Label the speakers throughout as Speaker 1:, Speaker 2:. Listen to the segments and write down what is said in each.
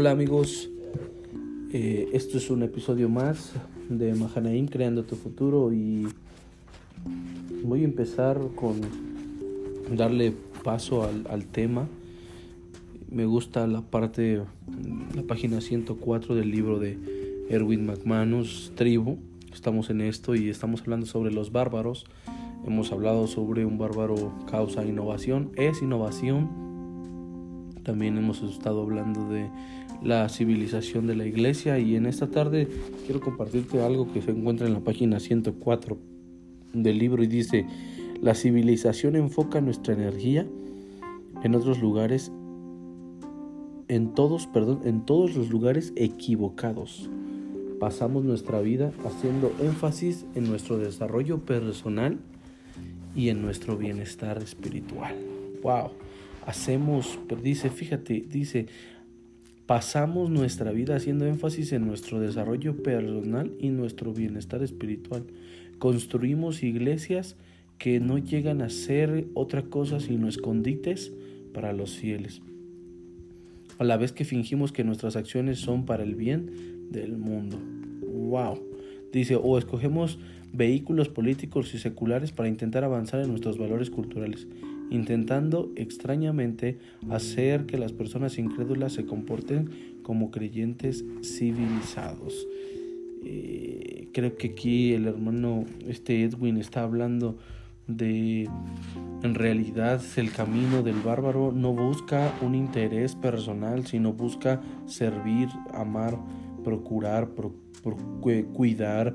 Speaker 1: Hola amigos, eh, esto es un episodio más de Mahanaim Creando tu Futuro y voy a empezar con darle paso al, al tema. Me gusta la parte, la página 104 del libro de Erwin McManus, Tribu. Estamos en esto y estamos hablando sobre los bárbaros. Hemos hablado sobre un bárbaro causa innovación, es innovación también hemos estado hablando de la civilización de la iglesia y en esta tarde quiero compartirte algo que se encuentra en la página 104 del libro y dice, la civilización enfoca nuestra energía en otros lugares, en todos, perdón, en todos los lugares equivocados. Pasamos nuestra vida haciendo énfasis en nuestro desarrollo personal y en nuestro bienestar espiritual. Wow hacemos, dice, fíjate, dice, pasamos nuestra vida haciendo énfasis en nuestro desarrollo personal y nuestro bienestar espiritual. Construimos iglesias que no llegan a ser otra cosa sino escondites para los fieles. A la vez que fingimos que nuestras acciones son para el bien del mundo. ¡Wow! Dice, o escogemos vehículos políticos y seculares para intentar avanzar en nuestros valores culturales intentando extrañamente hacer que las personas incrédulas se comporten como creyentes civilizados. Eh, creo que aquí el hermano este Edwin está hablando de en realidad el camino del bárbaro no busca un interés personal sino busca servir amar procurar cuidar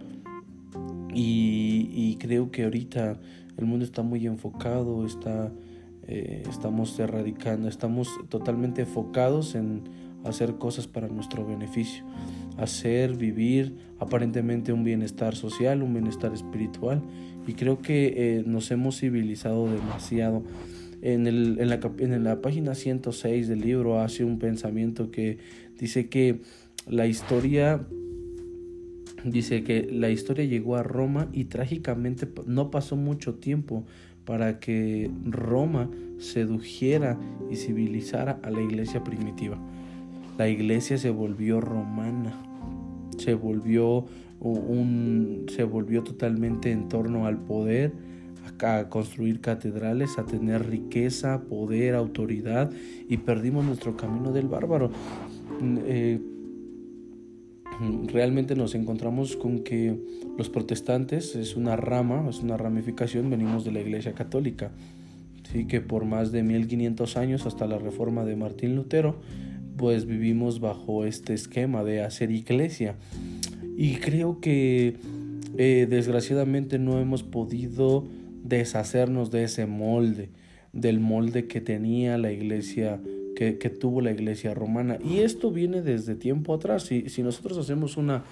Speaker 1: y, y creo que ahorita el mundo está muy enfocado está eh, estamos erradicando, estamos totalmente enfocados en hacer cosas para nuestro beneficio, hacer, vivir aparentemente un bienestar social, un bienestar espiritual. Y creo que eh, nos hemos civilizado demasiado. En, el, en, la, en la página 106 del libro hace un pensamiento que dice que la historia dice que la historia llegó a Roma y trágicamente no pasó mucho tiempo para que Roma sedujera y civilizara a la iglesia primitiva. La iglesia se volvió romana, se volvió un se volvió totalmente en torno al poder, a construir catedrales, a tener riqueza, poder, autoridad y perdimos nuestro camino del bárbaro. Eh, realmente nos encontramos con que los protestantes es una rama, es una ramificación, venimos de la Iglesia Católica, ¿sí? que por más de 1500 años hasta la reforma de Martín Lutero, pues vivimos bajo este esquema de hacer iglesia. Y creo que eh, desgraciadamente no hemos podido deshacernos de ese molde, del molde que tenía la iglesia que, tuvo la iglesia romana. Y esto viene desde tiempo atrás. Si, si nosotros hacemos una,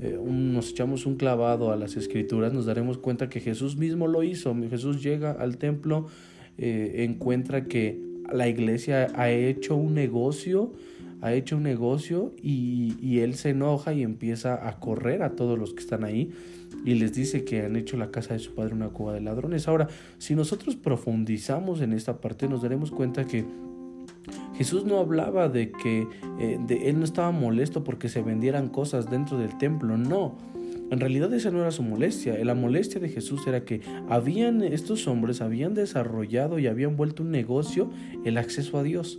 Speaker 1: eh, nos echamos un clavado a las escrituras, nos daremos cuenta que Jesús mismo lo hizo. Jesús llega al templo, eh, encuentra que la iglesia ha hecho un negocio, ha hecho un negocio y, y él se enoja y empieza a correr a todos los que están ahí y les dice que han hecho la casa de su padre una cueva de ladrones. Ahora, si nosotros profundizamos en esta parte, nos daremos cuenta que Jesús no hablaba de que eh, de, él no estaba molesto porque se vendieran cosas dentro del templo, no. En realidad esa no era su molestia. La molestia de Jesús era que habían estos hombres habían desarrollado y habían vuelto un negocio el acceso a Dios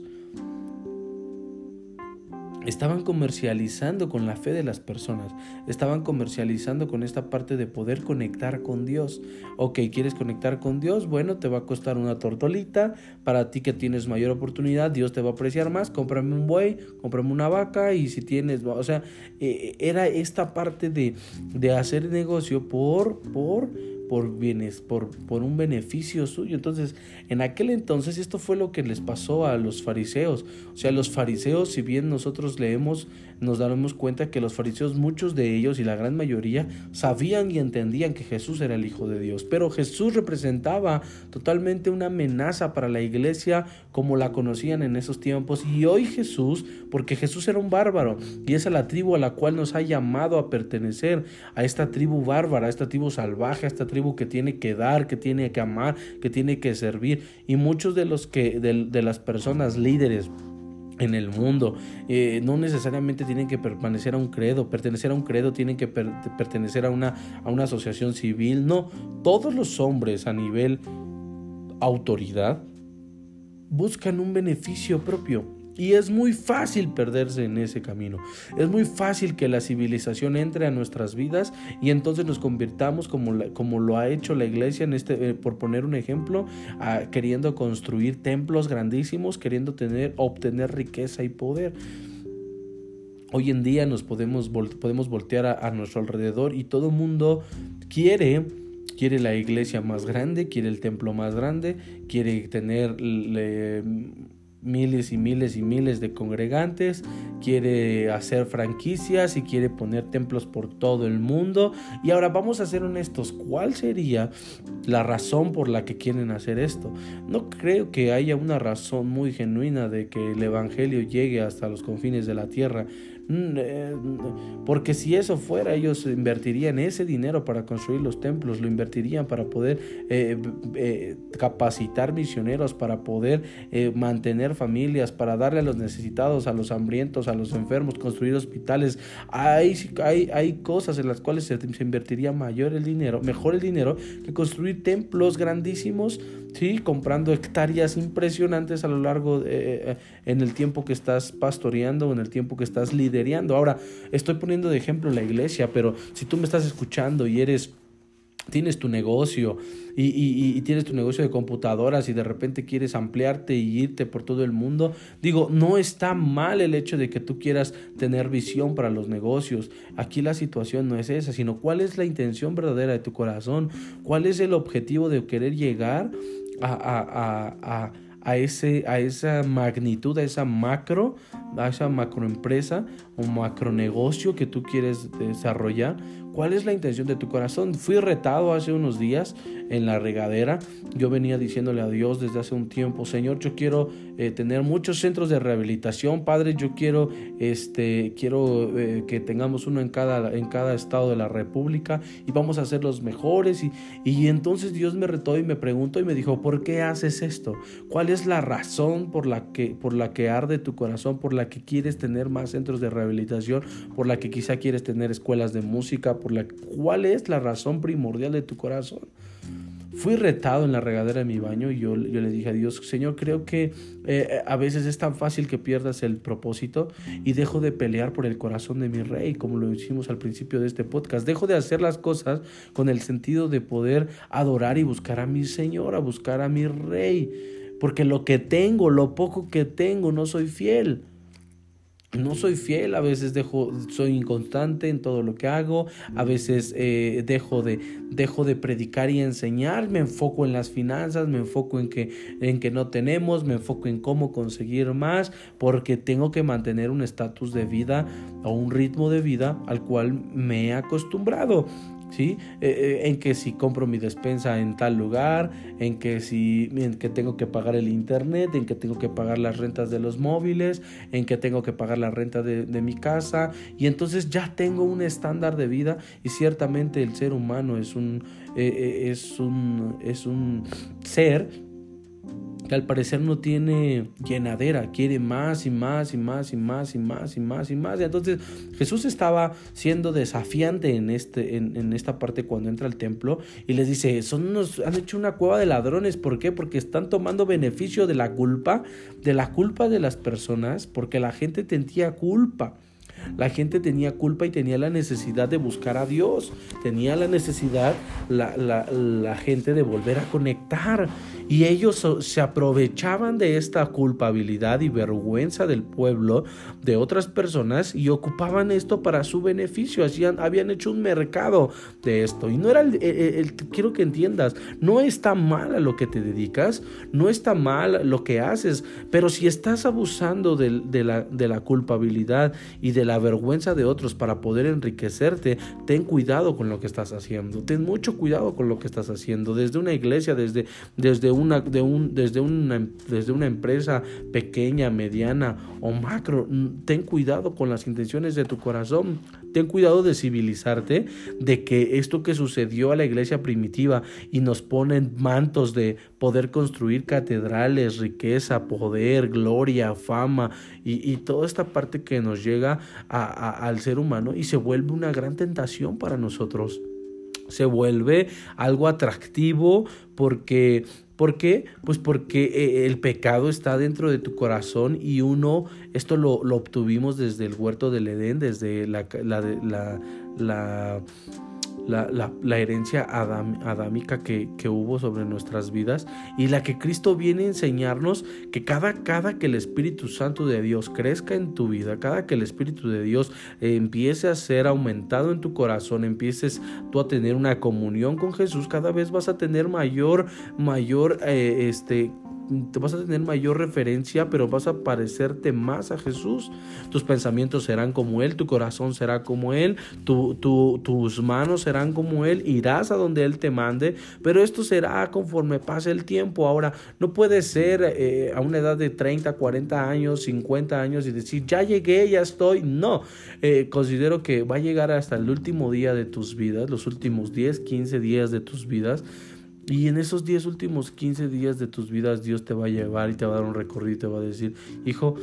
Speaker 1: estaban comercializando con la fe de las personas, estaban comercializando con esta parte de poder conectar con Dios. Ok, ¿quieres conectar con Dios? Bueno, te va a costar una tortolita, para ti que tienes mayor oportunidad, Dios te va a apreciar más, cómprame un buey, cómprame una vaca y si tienes, o sea, eh, era esta parte de, de hacer negocio por, por por bienes, por, por un beneficio suyo. Entonces, en aquel entonces esto fue lo que les pasó a los fariseos. O sea, los fariseos, si bien nosotros leemos, nos daremos cuenta que los fariseos, muchos de ellos y la gran mayoría, sabían y entendían que Jesús era el Hijo de Dios. Pero Jesús representaba totalmente una amenaza para la iglesia como la conocían en esos tiempos. Y hoy Jesús, porque Jesús era un bárbaro y es la tribu a la cual nos ha llamado a pertenecer, a esta tribu bárbara, a esta tribu salvaje, a esta tribu que tiene que dar, que tiene que amar, que tiene que servir. Y muchos de los que, de, las personas líderes, en el mundo. Eh, no necesariamente tienen que permanecer a un credo, pertenecer a un credo tienen que pertenecer a una, a una asociación civil. No, todos los hombres a nivel autoridad buscan un beneficio propio. Y es muy fácil perderse en ese camino. Es muy fácil que la civilización entre a nuestras vidas y entonces nos convirtamos como, como lo ha hecho la iglesia, en este, eh, por poner un ejemplo, queriendo construir templos grandísimos, queriendo tener, obtener riqueza y poder. Hoy en día nos podemos, podemos voltear a, nuestro alrededor y todo el mundo quiere quiere la iglesia más grande, quiere el templo más grande, quiere tener miles y miles y miles de congregantes, quiere hacer franquicias y quiere poner templos por todo el mundo. Y ahora vamos a ser honestos, ¿cuál sería la razón por la que quieren hacer esto? No creo que haya una razón muy genuina de que el Evangelio llegue hasta los confines de la tierra. Mm, eh, porque si eso fuera, ellos invertirían ese dinero para construir los templos, lo invertirían para poder eh, eh, capacitar misioneros, para poder mantener familias, para darle a los necesitados, a los hambrientos, a los enfermos, construir hospitales. Hay, hay, hay cosas en las cuales se, se invertiría mayor el dinero, mejor el dinero, que construir templos grandísimos ¿sí? comprando hectáreas impresionantes a lo largo eh, eh, en el tiempo que estás pastoreando, en el tiempo que estás liderando. Ahora, estoy poniendo de ejemplo la iglesia, pero si tú me estás escuchando y eres tienes tu negocio y, tienes tu negocio de computadoras y de repente quieres ampliarte y irte por todo el mundo, digo, no está mal el hecho de que tú quieras tener visión para los negocios. Aquí la situación no es esa, sino cuál es la intención verdadera de tu corazón, cuál es el objetivo de querer llegar a, a, a, ese, a esa magnitud, a esa macro, a esa macroempresa o macronegocio que tú quieres desarrollar ¿Cuál es la intención de tu corazón? Fui retado hace unos días en la regadera. Yo venía diciéndole a Dios desde hace un tiempo, Señor, yo quiero eh, tener muchos centros de rehabilitación, Padre, yo quiero, este, quiero eh, que tengamos uno en cada, en cada estado de la República y vamos a ser los mejores. Y, y entonces Dios me retó y me preguntó y me dijo, ¿por qué haces esto? ¿Cuál es la razón por la que, por la que arde tu corazón, por la que quieres tener más centros de rehabilitación, por la que quizá quieres tener escuelas de música? La cuál es la razón primordial de tu corazón. Fui retado en la regadera de mi baño y yo, yo le dije a Dios, Señor, creo que eh, a veces es tan fácil que pierdas el propósito y dejo de pelear por el corazón de mi rey, como lo hicimos al principio de este podcast. Dejo de hacer las cosas con el sentido de poder adorar y buscar a mi Señor, a buscar a mi rey. Porque lo que tengo, lo poco que tengo, no soy fiel no soy fiel, a veces dejo, soy inconstante en todo lo que hago, a veces eh, dejo, de, dejo de predicar y enseñar, me enfoco en las finanzas, me enfoco en que, en que no tenemos, me enfoco en cómo conseguir más, porque tengo que mantener un estatus de vida o un ritmo de vida al cual me he acostumbrado. ¿Sí? Eh, eh, en que si compro mi despensa en tal lugar, en que si en que tengo que pagar el internet, en que tengo que pagar las rentas de los móviles, en que tengo que pagar la renta de, mi casa y entonces ya tengo un estándar de vida y ciertamente el ser humano es un, eh, es un, es un ser que al parecer no tiene llenadera, quiere más y más y más y más y más y más y más. Entonces Jesús estaba siendo desafiante en, este, en, esta parte cuando entra al templo y les dice, son unos, han hecho una cueva de ladrones, ¿por qué? Porque están tomando beneficio de la culpa, de la culpa de las personas, porque la gente tendía culpa. La gente tenía culpa y tenía la necesidad de buscar a Dios. Tenía la necesidad la, la, gente de volver a conectar. Y ellos se aprovechaban de esta culpabilidad y vergüenza del pueblo, de otras personas, y ocupaban esto para su beneficio. Hacían, habían hecho un mercado de esto. Y no era el, quiero que entiendas, no está mal a lo que te dedicas, no está mal lo que haces, pero si estás abusando de, de, la, de la culpabilidad y de la vergüenza de otros para poder enriquecerte, ten cuidado con lo que estás haciendo. Ten mucho cuidado con lo que estás haciendo. Desde una iglesia, desde, desde, una, de un, desde, una, desde una empresa pequeña, mediana o macro, ten cuidado con las intenciones de tu corazón. Ten cuidado de civilizarte, de que esto que sucedió a la iglesia primitiva y nos ponen mantos de poder construir catedrales, riqueza, poder, gloria, fama y, toda esta parte que nos llega al ser humano y se vuelve una gran tentación para nosotros. Se vuelve algo atractivo porque ¿Por qué? Pues porque eh, el pecado está dentro de tu corazón y uno, esto lo, lo obtuvimos desde el huerto del Edén, desde la, la, la, la la, la, herencia adámica que, que, hubo sobre nuestras vidas y la que Cristo viene a enseñarnos que cada, cada que el Espíritu Santo de Dios crezca en tu vida, cada que el Espíritu de Dios empiece a ser aumentado en tu corazón, empieces tú a tener una comunión con Jesús, cada vez vas a tener mayor, mayor, eh, este, te vas a tener mayor referencia, pero vas a parecerte más a Jesús. Tus pensamientos serán como Él, tu corazón será como Él, tu, tus manos serán como Él, irás a donde Él te mande, pero esto será conforme pase el tiempo. Ahora, no puede ser eh, a una edad de 30, 40 años, 50 años y decir, ya llegué, ya estoy. No, eh, considero que va a llegar hasta el último día de tus vidas, los últimos 10, 15 días de tus vidas y en esos 10 últimos 15 días de tus vidas Dios te va a llevar y te va a dar un recorrido y te va a decir, hijo,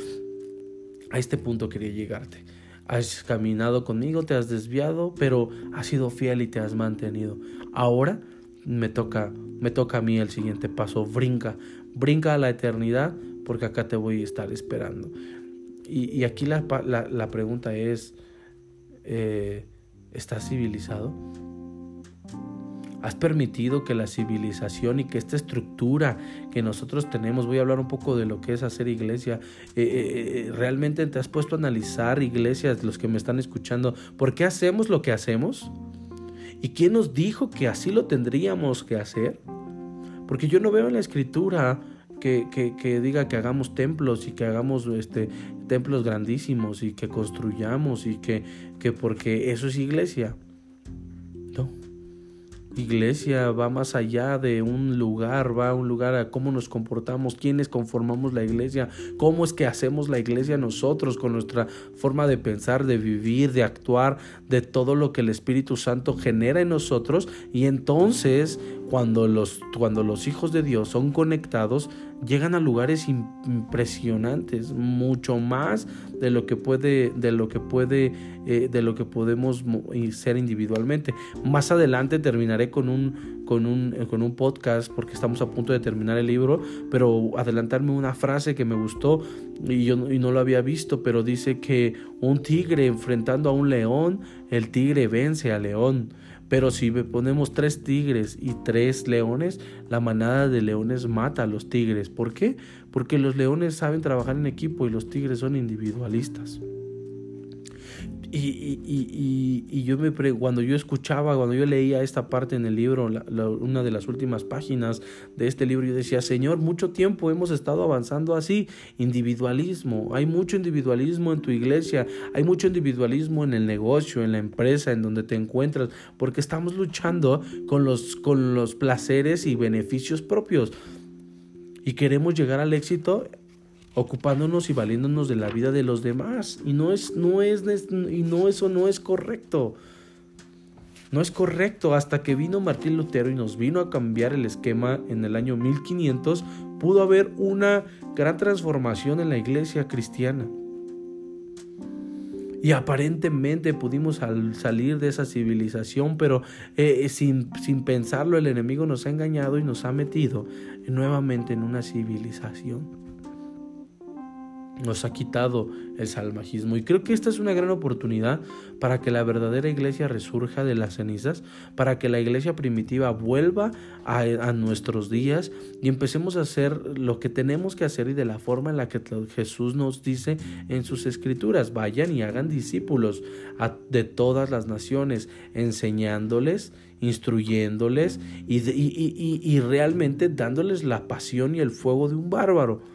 Speaker 1: a este punto quería llegarte. Has caminado conmigo, te has desviado, pero has sido fiel y te has mantenido. Ahora me toca, me toca a mí el siguiente paso. Brinca, brinca a la eternidad porque acá te voy a estar esperando. Y, aquí la, la, pregunta es, eh, ¿estás civilizado? Has permitido que la civilización y que esta estructura que nosotros tenemos, voy a hablar un poco de lo que es hacer iglesia, eh, eh, eh, realmente te has puesto a analizar iglesias, los que me están escuchando, ¿por qué hacemos lo que hacemos? ¿Y quién nos dijo que así lo tendríamos que hacer? Porque yo no veo en la escritura que, que, diga que hagamos templos y que hagamos este, templos grandísimos y que construyamos y que, que porque eso es iglesia. Iglesia va más allá de un lugar, va a un lugar a cómo nos comportamos, quiénes conformamos la iglesia, cómo es que hacemos la iglesia nosotros con nuestra forma de pensar, de vivir, de actuar, de todo lo que el Espíritu Santo genera en nosotros. Y entonces cuando los, cuando los hijos de Dios son conectados, llegan a lugares impresionantes, mucho más de lo que puede, de lo que puede, eh, de lo que podemos ser individualmente. Más adelante terminaré con un, con un, eh, con un podcast porque estamos a punto de terminar el libro, pero adelantarme una frase que me gustó y yo y no lo había visto, pero dice que un tigre enfrentando a un león, el tigre vence al león. Pero si ponemos tres tigres y tres leones, la manada de leones mata a los tigres. ¿Por qué? Porque los leones saben trabajar en equipo y los tigres son individualistas. Y, y, y, yo me cuando yo escuchaba, cuando yo leía esta parte en el libro, una de las últimas páginas de este libro, yo decía, Señor, mucho tiempo hemos estado avanzando así, individualismo, hay mucho individualismo en tu iglesia, hay mucho individualismo en el negocio, en la empresa, en donde te encuentras, porque estamos luchando con los, con los placeres y beneficios propios. Y queremos llegar al éxito ocupándonos y valiéndonos de la vida de los demás y no es no es y no eso no es correcto. No es correcto hasta que vino Martín Lutero y nos vino a cambiar el esquema en el año 1500, pudo haber una gran transformación en la iglesia cristiana. Y aparentemente pudimos salir de esa civilización, pero eh, sin, sin pensarlo el enemigo nos ha engañado y nos ha metido nuevamente en una civilización nos ha quitado el salmajismo. Y creo que esta es una gran oportunidad para que la verdadera iglesia resurja de las cenizas, para que la iglesia primitiva vuelva a, nuestros días y empecemos a hacer lo que tenemos que hacer y de la forma en la que Jesús nos dice en sus escrituras. Vayan y hagan discípulos de todas las naciones, enseñándoles instruyéndoles y realmente dándoles la pasión y el fuego de un bárbaro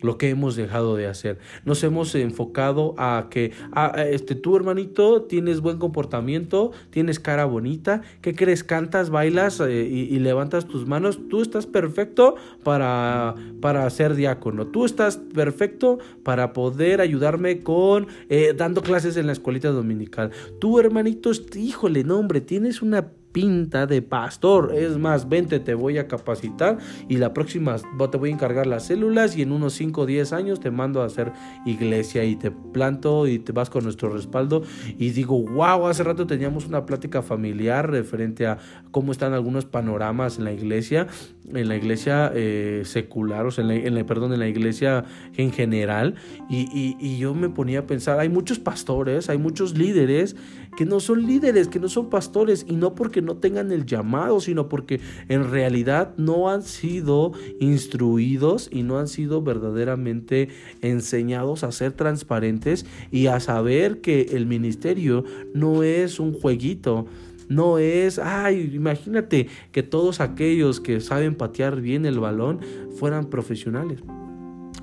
Speaker 1: lo que hemos dejado de hacer. Nos hemos enfocado a que a, este tú hermanito tienes buen comportamiento, tienes cara bonita, ¿qué crees? Cantas, bailas eh, y, levantas tus manos, tú estás perfecto para para ser diácono. Tú estás perfecto para poder ayudarme con eh, dando clases en la escuelita dominical. Tú hermanito, híjole, no hombre, tienes una de pastor. Es más, vente, te voy a capacitar y la próxima te voy a encargar las células y en unos 5 o 10 años te mando a hacer iglesia y te planto y te vas con nuestro respaldo. Y digo, wow, hace rato teníamos una plática familiar referente a cómo están algunos panoramas en la iglesia, en la iglesia eh, secular, o sea, en la, perdón, en la iglesia en general. Y, y yo me ponía a pensar, hay muchos pastores, hay muchos líderes que no son líderes, que no son pastores, y no porque no tengan el llamado, sino porque en realidad no han sido instruidos y no han sido verdaderamente enseñados a ser transparentes y a saber que el ministerio no es un jueguito, no es, ay, imagínate que todos aquellos que saben patear bien el balón fueran profesionales.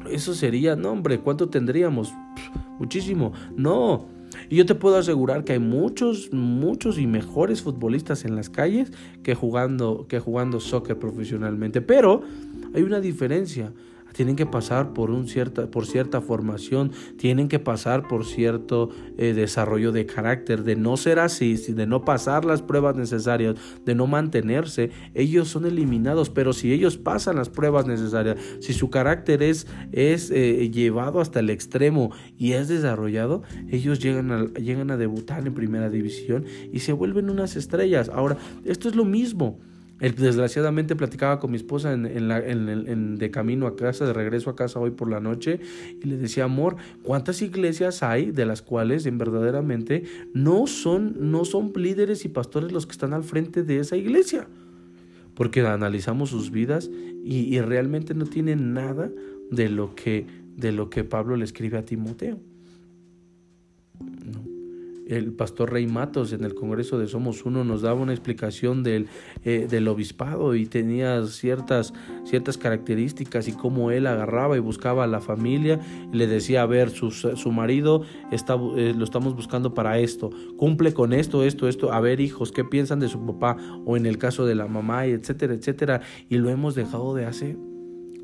Speaker 1: Eso sería, no hombre, ¿cuánto tendríamos? muchísimo. No, y yo te puedo asegurar que hay muchos, muchos y mejores futbolistas en las calles que jugando, que jugando soccer profesionalmente. Pero hay una diferencia tienen que pasar por, un cierta, por cierta formación, tienen que pasar por cierto eh, desarrollo de carácter, de no ser así, de no pasar las pruebas necesarias, de no mantenerse, ellos son eliminados, pero si ellos pasan las pruebas necesarias, si su carácter es, es eh, llevado hasta el extremo y es desarrollado, ellos llegan llegan a debutar en primera división y se vuelven unas estrellas. Ahora, esto es lo mismo desgraciadamente platicaba con mi esposa en, la, en, de camino a casa, de regreso a casa hoy por la noche, y le decía, amor, ¿cuántas iglesias hay de las cuales en verdaderamente no son, no son líderes y pastores los que están al frente de esa iglesia? Porque analizamos sus vidas y, y realmente no tienen nada de lo que, de lo que Pablo le escribe a Timoteo el pastor Rey Matos en el Congreso de Somos Uno nos daba una explicación del, eh, del obispado y tenía ciertas, ciertas características y cómo él agarraba y buscaba a la familia y le decía, a ver, su, su marido está, eh, lo estamos buscando para esto, cumple con esto, esto, esto, a ver hijos, ¿qué piensan de su papá? O en el caso de la mamá, etcétera, etcétera. Y lo hemos dejado de hacer.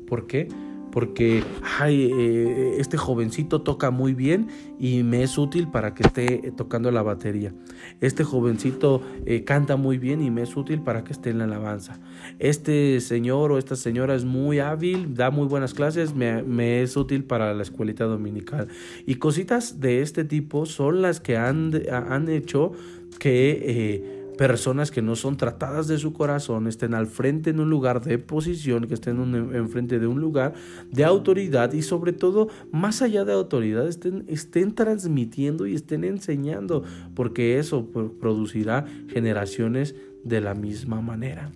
Speaker 1: ¿Por qué? Porque eh, este jovencito toca muy bien y me es útil para que esté tocando la batería. Este jovencito eh, canta muy bien y me es útil para que esté en la alabanza. Este señor o esta señora es muy hábil, da muy buenas clases, me, es útil para la escuelita dominical. Y cositas de este tipo son las que han, han hecho que... Eh, personas que no son tratadas de su corazón estén al frente en un lugar de posición, que estén enfrente de un lugar de autoridad y sobre todo, más allá de autoridad, estén, estén transmitiendo y estén enseñando, porque eso producirá generaciones de la misma manera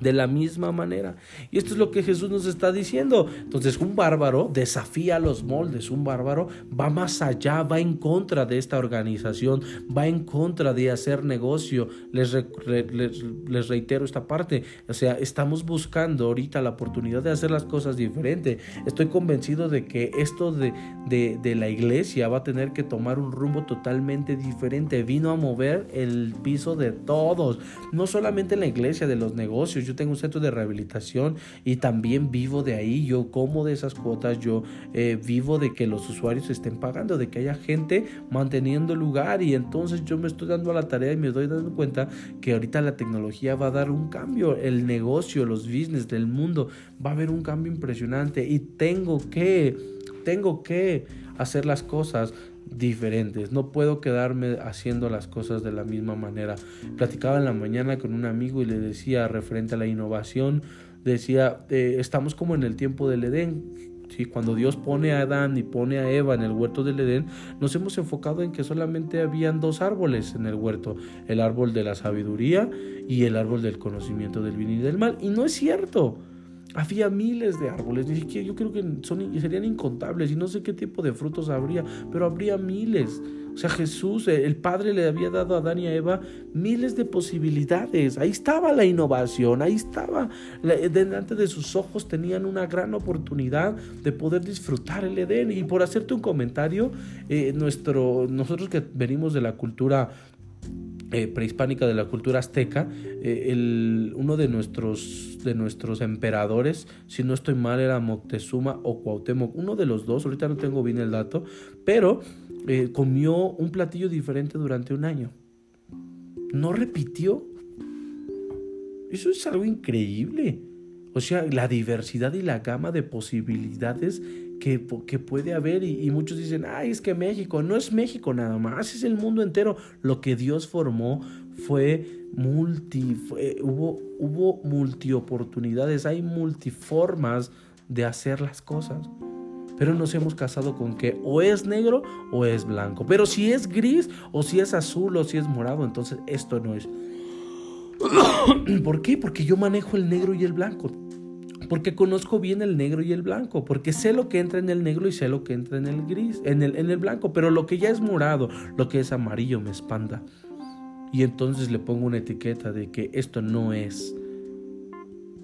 Speaker 1: de la misma manera. Y esto es lo que Jesús nos está diciendo. Entonces un bárbaro desafía los moldes, un bárbaro va más allá, va en contra de esta organización, va en contra de hacer negocio. Les, les, reitero esta parte, o sea, estamos buscando ahorita la oportunidad de hacer las cosas diferente. Estoy convencido de que esto de, de, de la iglesia va a tener que tomar un rumbo totalmente diferente. Vino a mover el piso de todos, no solamente en la iglesia, de los negocios yo tengo un centro de rehabilitación y también vivo de ahí, yo como de esas cuotas, yo eh, vivo de que los usuarios estén pagando, de que haya gente manteniendo el lugar y entonces yo me estoy dando a la tarea y me doy dando cuenta que ahorita la tecnología va a dar un cambio, el negocio, los business del mundo va a haber un cambio impresionante y tengo que, tengo que hacer las cosas diferentes. No puedo quedarme haciendo las cosas de la misma manera. Platicaba en la mañana con un amigo y le decía referente a la innovación, decía, eh, estamos como en el tiempo del Edén. ¿sí? Cuando Dios pone a Adán y pone a Eva en el huerto del Edén, nos hemos enfocado en que solamente habían dos árboles en el huerto, el árbol de la sabiduría y el árbol del conocimiento del bien y del mal. Y no es cierto. Había miles de árboles, ni siquiera yo creo que son, serían incontables y no sé qué tipo de frutos habría, pero habría miles. O sea, Jesús, el Padre le había dado a Adán y a Eva miles de posibilidades. Ahí estaba la innovación, ahí estaba. Delante de sus ojos tenían una gran oportunidad de poder disfrutar el Edén. Y por hacerte un comentario, eh, nuestro, nosotros que venimos de la cultura eh, prehispánica de la cultura azteca, eh, el, uno de nuestros, de nuestros emperadores, si no estoy mal, era Moctezuma o Cuauhtémoc, uno de los dos, ahorita no tengo bien el dato, pero eh, comió un platillo diferente durante un año. no repitió. Eso es algo increíble. O sea, la diversidad y la gama de posibilidades que, puede haber. Y, muchos dicen, ay, es que México, no es México nada más, es el mundo entero. Lo que Dios formó fue multi, hubo, hubo multi oportunidades, hay multiformas de hacer las cosas. Pero nos hemos casado con que o es negro o es blanco. Pero si es gris o si es azul o si es morado, entonces esto no es. ¿Por qué? Porque yo manejo el negro y el blanco. Porque conozco bien el negro y el blanco. Porque sé lo que entra en el negro y sé lo que entra en el gris, en el, en el blanco. Pero lo que ya es morado, lo que es amarillo me espanta. Y entonces le pongo una etiqueta de que esto no es.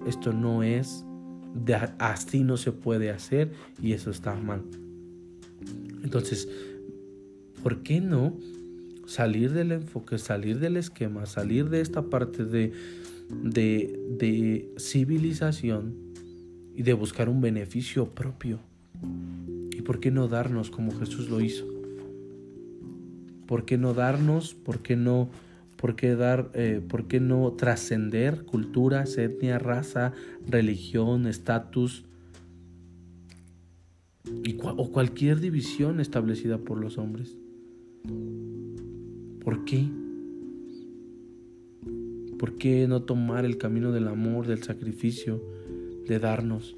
Speaker 1: Esto no es. De, así no se puede hacer y eso está mal. Entonces, ¿por qué no salir del enfoque, salir del esquema, salir de esta parte de, de, civilización y de buscar un beneficio propio. ¿Y por qué no darnos como Jesús lo hizo? ¿Por qué no darnos? ¿Por qué no, por qué dar, eh, por qué no trascender culturas, etnia, raza, religión, estatus o cualquier división establecida por los hombres? ¿Por qué? ¿Por qué no tomar el camino del amor, del sacrificio, de darnos?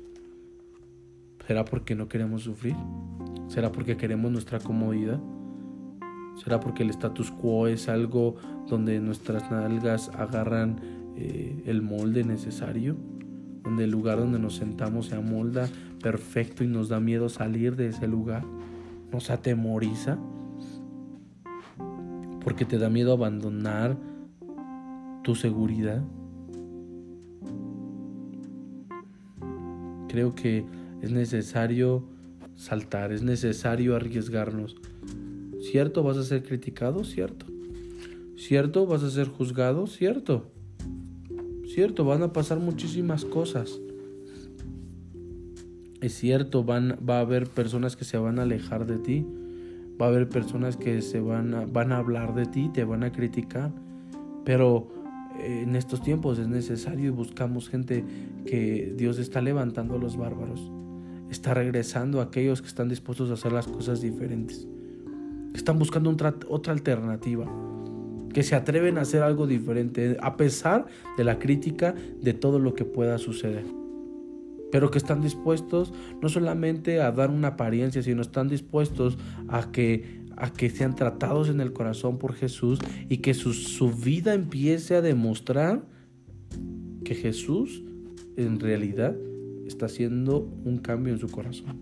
Speaker 1: ¿Será porque no queremos sufrir? ¿Será porque queremos nuestra comodidad? ¿Será porque el status quo es algo donde nuestras nalgas agarran eh, el molde necesario? Donde el lugar donde nos sentamos se amolda perfecto y nos da miedo salir de ese lugar. Nos atemoriza porque te da miedo abandonar tu seguridad. Creo que es necesario saltar, es necesario arriesgarnos. ¿Cierto? ¿Vas a ser criticado? Cierto. ¿Cierto? ¿Vas a ser juzgado? Cierto. Cierto, van a pasar muchísimas cosas. Es cierto, van, va a haber personas que se van a alejar de ti. Va a haber personas que se van a, van a hablar de ti, te van a criticar, pero en estos tiempos es necesario y buscamos gente que Dios está levantando a los bárbaros. Está regresando a aquellos que están dispuestos a hacer las cosas diferentes. Están buscando otra alternativa. Que se atreven a hacer algo diferente a pesar de la crítica de todo lo que pueda suceder pero que están dispuestos no solamente a dar una apariencia, sino están dispuestos a que, a que sean tratados en el corazón por Jesús y que su, su vida empiece a demostrar que Jesús en realidad está haciendo un cambio en su corazón.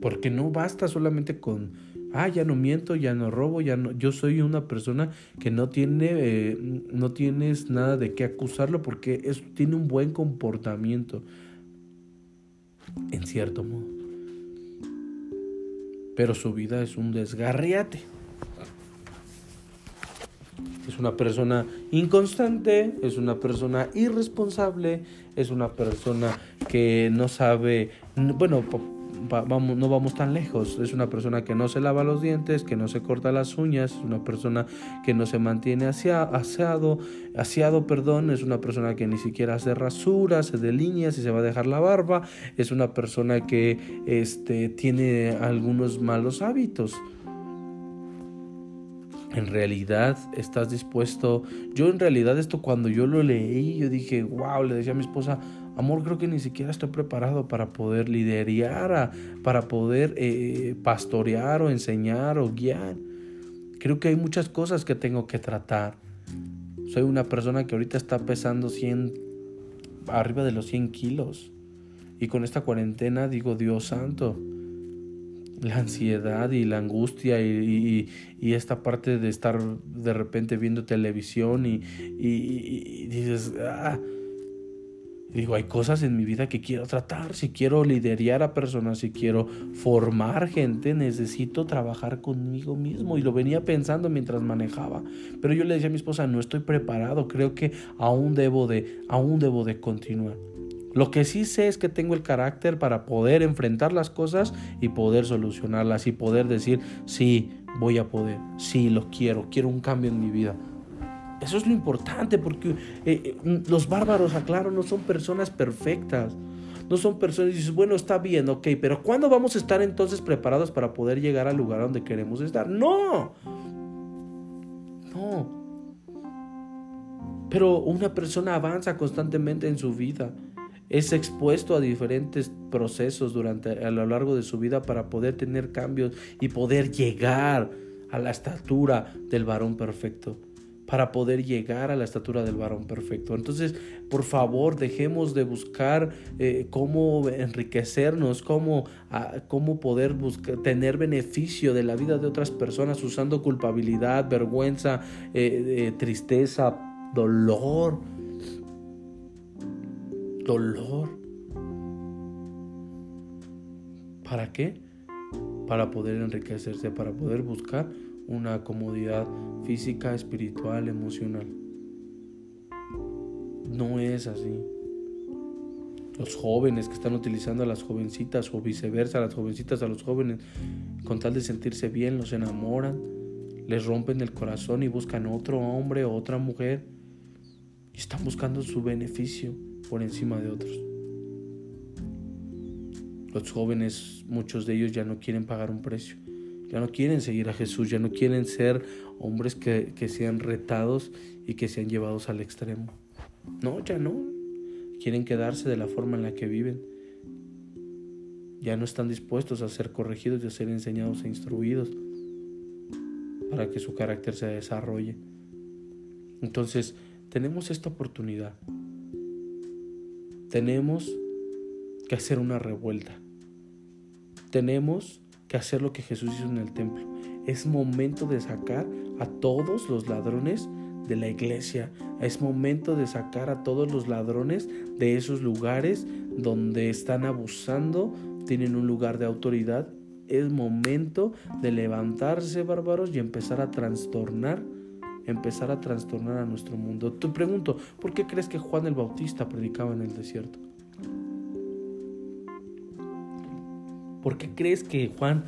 Speaker 1: Porque no basta solamente con ah, ya no miento, ya no robo, ya no, yo soy una persona que no tiene, eh, no tienes nada de qué acusarlo porque es, tiene un buen comportamiento, en cierto modo. Pero su vida es un desgarriate. Es una persona inconstante, es una persona irresponsable, es una persona que no sabe, bueno, no vamos tan lejos. Es una persona que no se lava los dientes, que no se corta las uñas, es una persona que no se mantiene aseado, aseado, perdón, es una persona que ni siquiera hace rasuras, se delinea si se va a dejar la barba, es una persona que este, tiene algunos malos hábitos en realidad estás dispuesto. Yo en realidad esto cuando yo lo leí, yo dije, wow, le decía a mi esposa, Amor, creo que ni siquiera estoy preparado para poder liderar, para poder eh, pastorear o enseñar o guiar. Creo que hay muchas cosas que tengo que tratar. Soy una persona que ahorita está pesando 100, arriba de los 100 kilos. Y con esta cuarentena digo, Dios santo, la ansiedad y la angustia y, esta parte de estar de repente viendo televisión y, y dices, ah, Digo, hay cosas en mi vida que quiero tratar. Si quiero liderar a personas, si quiero formar gente, necesito trabajar conmigo mismo. Y lo venía pensando mientras manejaba. Pero yo le decía a mi esposa, no estoy preparado. Creo que aún debo de, aún debo de continuar. Lo que sí sé es que tengo el carácter para poder enfrentar las cosas y poder solucionarlas y poder decir, sí, voy a poder. Sí, lo quiero, quiero un cambio en mi vida. Eso es lo importante porque eh, eh, los bárbaros, aclaro, no son personas perfectas. No son personas y dices, bueno, está bien, ok, pero ¿cuándo vamos a estar entonces preparados para poder llegar al lugar donde queremos estar? No. No. Pero una persona avanza constantemente en su vida es expuesto a diferentes procesos durante a lo largo de su vida para poder tener cambios y poder llegar a la estatura del varón perfecto para poder llegar a la estatura del varón perfecto. Entonces, por favor, dejemos de buscar eh, cómo enriquecernos, cómo, ah, cómo poder buscar, tener beneficio de la vida de otras personas usando culpabilidad, vergüenza, eh, eh, tristeza, dolor dolor. ¿Para qué? Para poder enriquecerse, para poder buscar una comodidad física, espiritual, emocional. No es así. Los jóvenes que están utilizando a las jovencitas o viceversa, las jovencitas a los jóvenes, con tal de sentirse bien, los enamoran, les rompen el corazón y buscan otro hombre o otra mujer y están buscando su beneficio por encima de otros. Los jóvenes, muchos de ellos ya no quieren pagar un precio, ya no quieren seguir a Jesús, ya no quieren ser hombres que, que sean retados y que sean llevados al extremo. No, ya no. Quieren quedarse de la forma en la que viven. Ya no están dispuestos a ser corregidos y a ser enseñados e instruidos para que su carácter se desarrolle. Entonces, tenemos esta oportunidad tenemos que hacer una revuelta. Tenemos que hacer lo que Jesús hizo en el templo. Es momento de sacar a todos los ladrones de la iglesia. Es momento de sacar a todos los ladrones de esos lugares donde están abusando, tienen un lugar de autoridad. Es momento de levantarse, bárbaros, y empezar a trastornar empezar a trastornar a nuestro mundo. Te pregunto, ¿por qué crees que Juan el Bautista predicaba en el desierto? ¿Por qué crees que Juan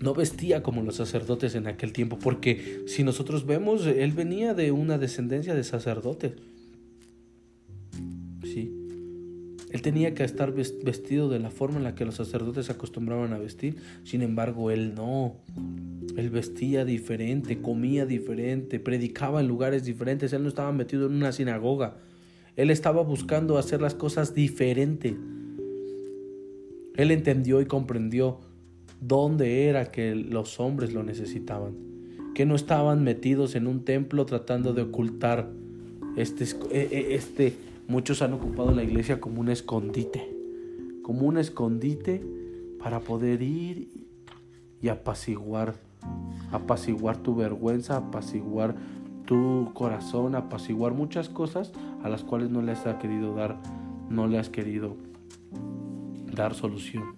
Speaker 1: no vestía como los sacerdotes en aquel tiempo? Porque si nosotros vemos, él venía de una descendencia de sacerdotes. Sí. Él tenía que estar vestido de la forma en la que los sacerdotes acostumbraban a vestir. Sin embargo, él no. Él vestía diferente, comía diferente, predicaba en lugares diferentes. Él no estaba metido en una sinagoga. Él estaba buscando hacer las cosas diferente. Él entendió y comprendió dónde era que los hombres lo necesitaban. Que no estaban metidos en un templo tratando de ocultar este, e, e, este muchos han ocupado la iglesia como un escondite, como un escondite para poder ir y apaciguar apaciguar tu vergüenza, apaciguar tu corazón, apaciguar muchas cosas a las cuales no le has querido dar, no le has querido dar solución.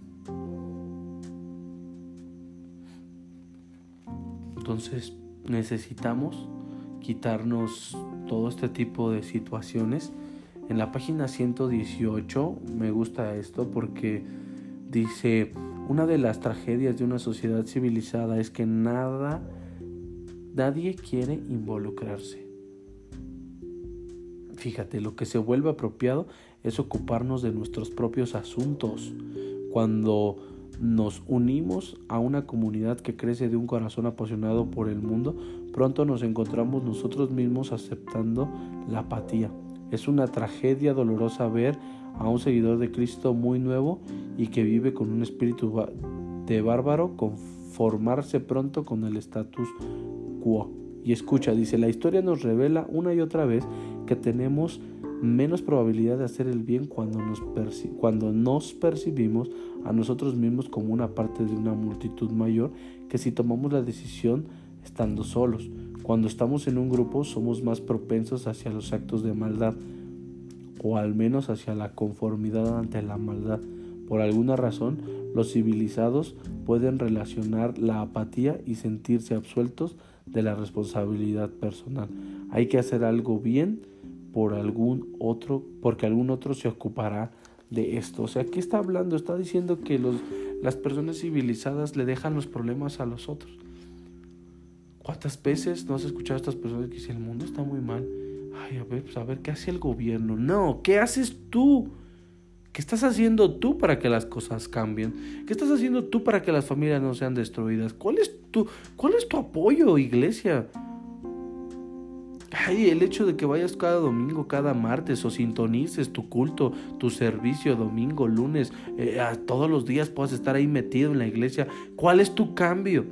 Speaker 1: Entonces necesitamos quitarnos todo este tipo de situaciones. En la página 118 me gusta esto porque dice, una de las tragedias de una sociedad civilizada es que nada, nadie quiere involucrarse. Fíjate, lo que se vuelve apropiado es ocuparnos de nuestros propios asuntos. Cuando nos unimos a una comunidad que crece de un corazón apasionado por el mundo, pronto nos encontramos nosotros mismos aceptando la apatía. Es una tragedia dolorosa ver a un seguidor de Cristo muy nuevo y que vive con un espíritu de bárbaro conformarse pronto con el status quo. Y escucha, dice, la historia nos revela una y otra vez que tenemos menos probabilidad de hacer el bien cuando nos, percibimos a nosotros mismos como una parte de una multitud mayor que si tomamos la decisión estando solos. Cuando estamos en un grupo somos más propensos hacia los actos de maldad o al menos hacia la conformidad ante la maldad. Por alguna razón, los civilizados pueden relacionar la apatía y sentirse absueltos de la responsabilidad personal. Hay que hacer algo bien por algún otro, porque algún otro se ocupará de esto. O sea, ¿qué está hablando? Está diciendo que los, las personas civilizadas le dejan los problemas a los otros. ¿Cuántas veces no has escuchado a estas personas que dicen el mundo está muy mal? Ay, a ver, pues a ver, ¿qué hace el gobierno? No, ¿qué haces tú? ¿Qué estás haciendo tú para que las cosas cambien? ¿Qué estás haciendo tú para que las familias no sean destruidas? ¿Cuál es tu, cuál es tu apoyo, iglesia? Ay, el hecho de que vayas cada domingo, cada martes o sintonices tu culto, tu servicio, domingo, lunes, eh, todos los días puedas estar ahí metido en la iglesia. ¿Cuál es tu cambio?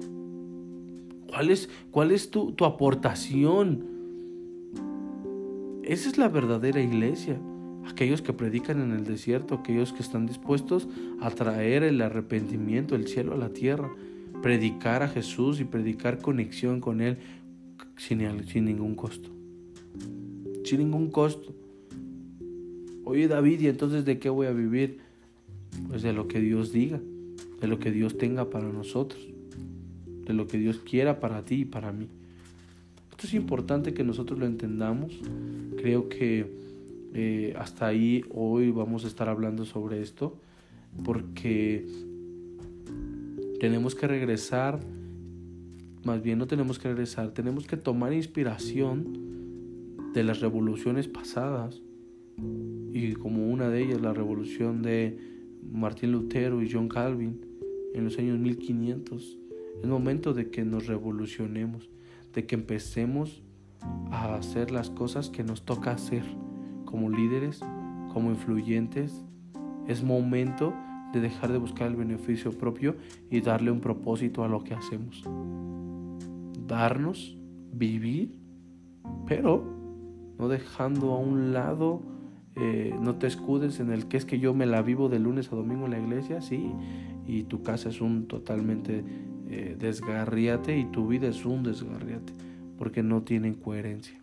Speaker 1: ¿Cuál es, cuál es tu, tu aportación? Esa es la verdadera iglesia aquellos que predican en el desierto, aquellos que están dispuestos a traer el arrepentimiento, el cielo a la tierra, predicar a Jesús y predicar conexión con Él sin, ningún costo. Sin ningún costo. Oye David, ¿y entonces de qué voy a vivir? Pues de lo que Dios diga, de lo que Dios tenga para nosotros, de lo que Dios quiera para ti y para mí. Esto es importante que nosotros lo entendamos. Creo que eh, hasta ahí hoy vamos a estar hablando sobre esto porque tenemos que regresar, más bien no tenemos que regresar, tenemos que tomar inspiración de las revoluciones pasadas y como una de ellas la revolución de Martín Lutero y John Calvin en los años 1500. Es momento de que nos revolucionemos, de que empecemos a hacer las cosas que nos toca hacer como líderes, como influyentes, es momento de dejar de buscar el beneficio propio y darle un propósito a lo que hacemos. Darnos, vivir, pero no dejando a un lado, eh, no te escudes en el que es que yo me la vivo de lunes a domingo en la iglesia, sí, y tu casa es un totalmente eh, desgarriate y tu vida es un desgarriate, porque no tienen coherencia.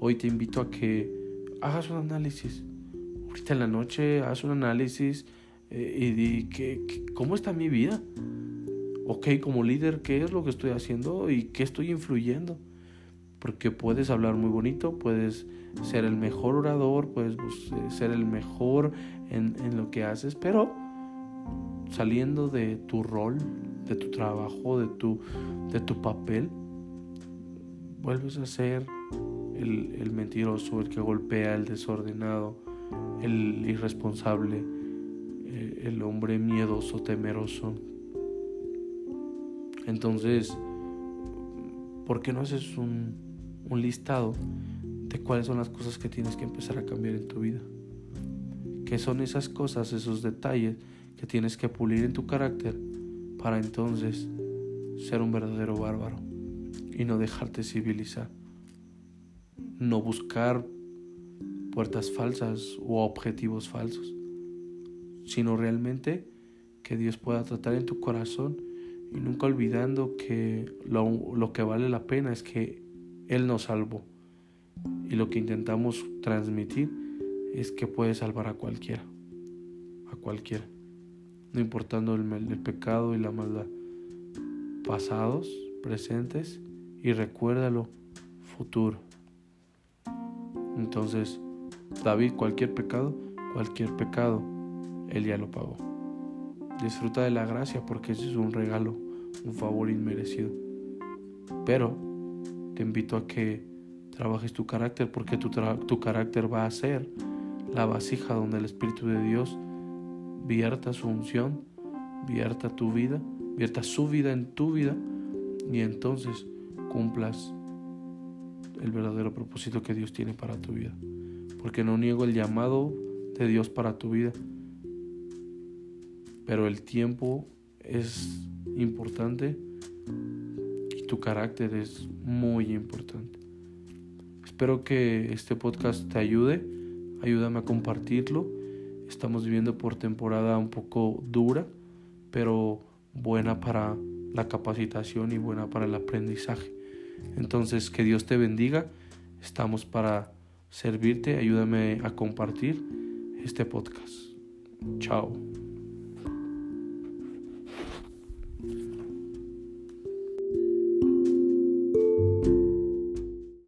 Speaker 1: Hoy te invito a que hagas un análisis. Ahorita en la noche haz un análisis eh, y di que, cómo está mi vida. Ok, como líder, ¿qué es lo que estoy haciendo y qué estoy influyendo? Porque puedes hablar muy bonito, puedes ser el mejor orador, puedes pues, eh, ser el mejor en, en lo que haces, pero saliendo de tu rol, de tu trabajo, de tu, de tu papel, vuelves a ser el, mentiroso, el que golpea, el desordenado, el irresponsable, eh, el hombre miedoso, temeroso. Entonces, ¿por qué no haces un, un listado de cuáles son las cosas que tienes que empezar a cambiar en tu vida? ¿Qué son esas cosas, esos detalles que tienes que pulir en tu carácter para entonces ser un verdadero bárbaro y no dejarte civilizar? no buscar puertas falsas o objetivos falsos, sino realmente que Dios pueda tratar en tu corazón y nunca olvidando que lo, que vale la pena es que Él nos salvó y lo que intentamos transmitir es que puede salvar a cualquiera, a cualquiera, no importando el, el pecado y la maldad, pasados, presentes y recuérdalo, futuro. Entonces, David, cualquier pecado, cualquier pecado, Él ya lo pagó. Disfruta de la gracia porque ese es un regalo, un favor inmerecido. Pero te invito a que trabajes tu carácter porque tu, tu carácter va a ser la vasija donde el Espíritu de Dios vierta su unción, vierta tu vida, vierta su vida en tu vida y entonces cumplas el verdadero propósito que Dios tiene para tu vida. Porque no niego el llamado de Dios para tu vida. Pero el tiempo es importante y tu carácter es muy importante. Espero que este podcast te ayude. Ayúdame a compartirlo. Estamos viviendo por temporada un poco dura, pero buena para la capacitación y buena para el aprendizaje. Entonces, que Dios te bendiga. Estamos para servirte. Ayúdame a compartir este podcast. Chao.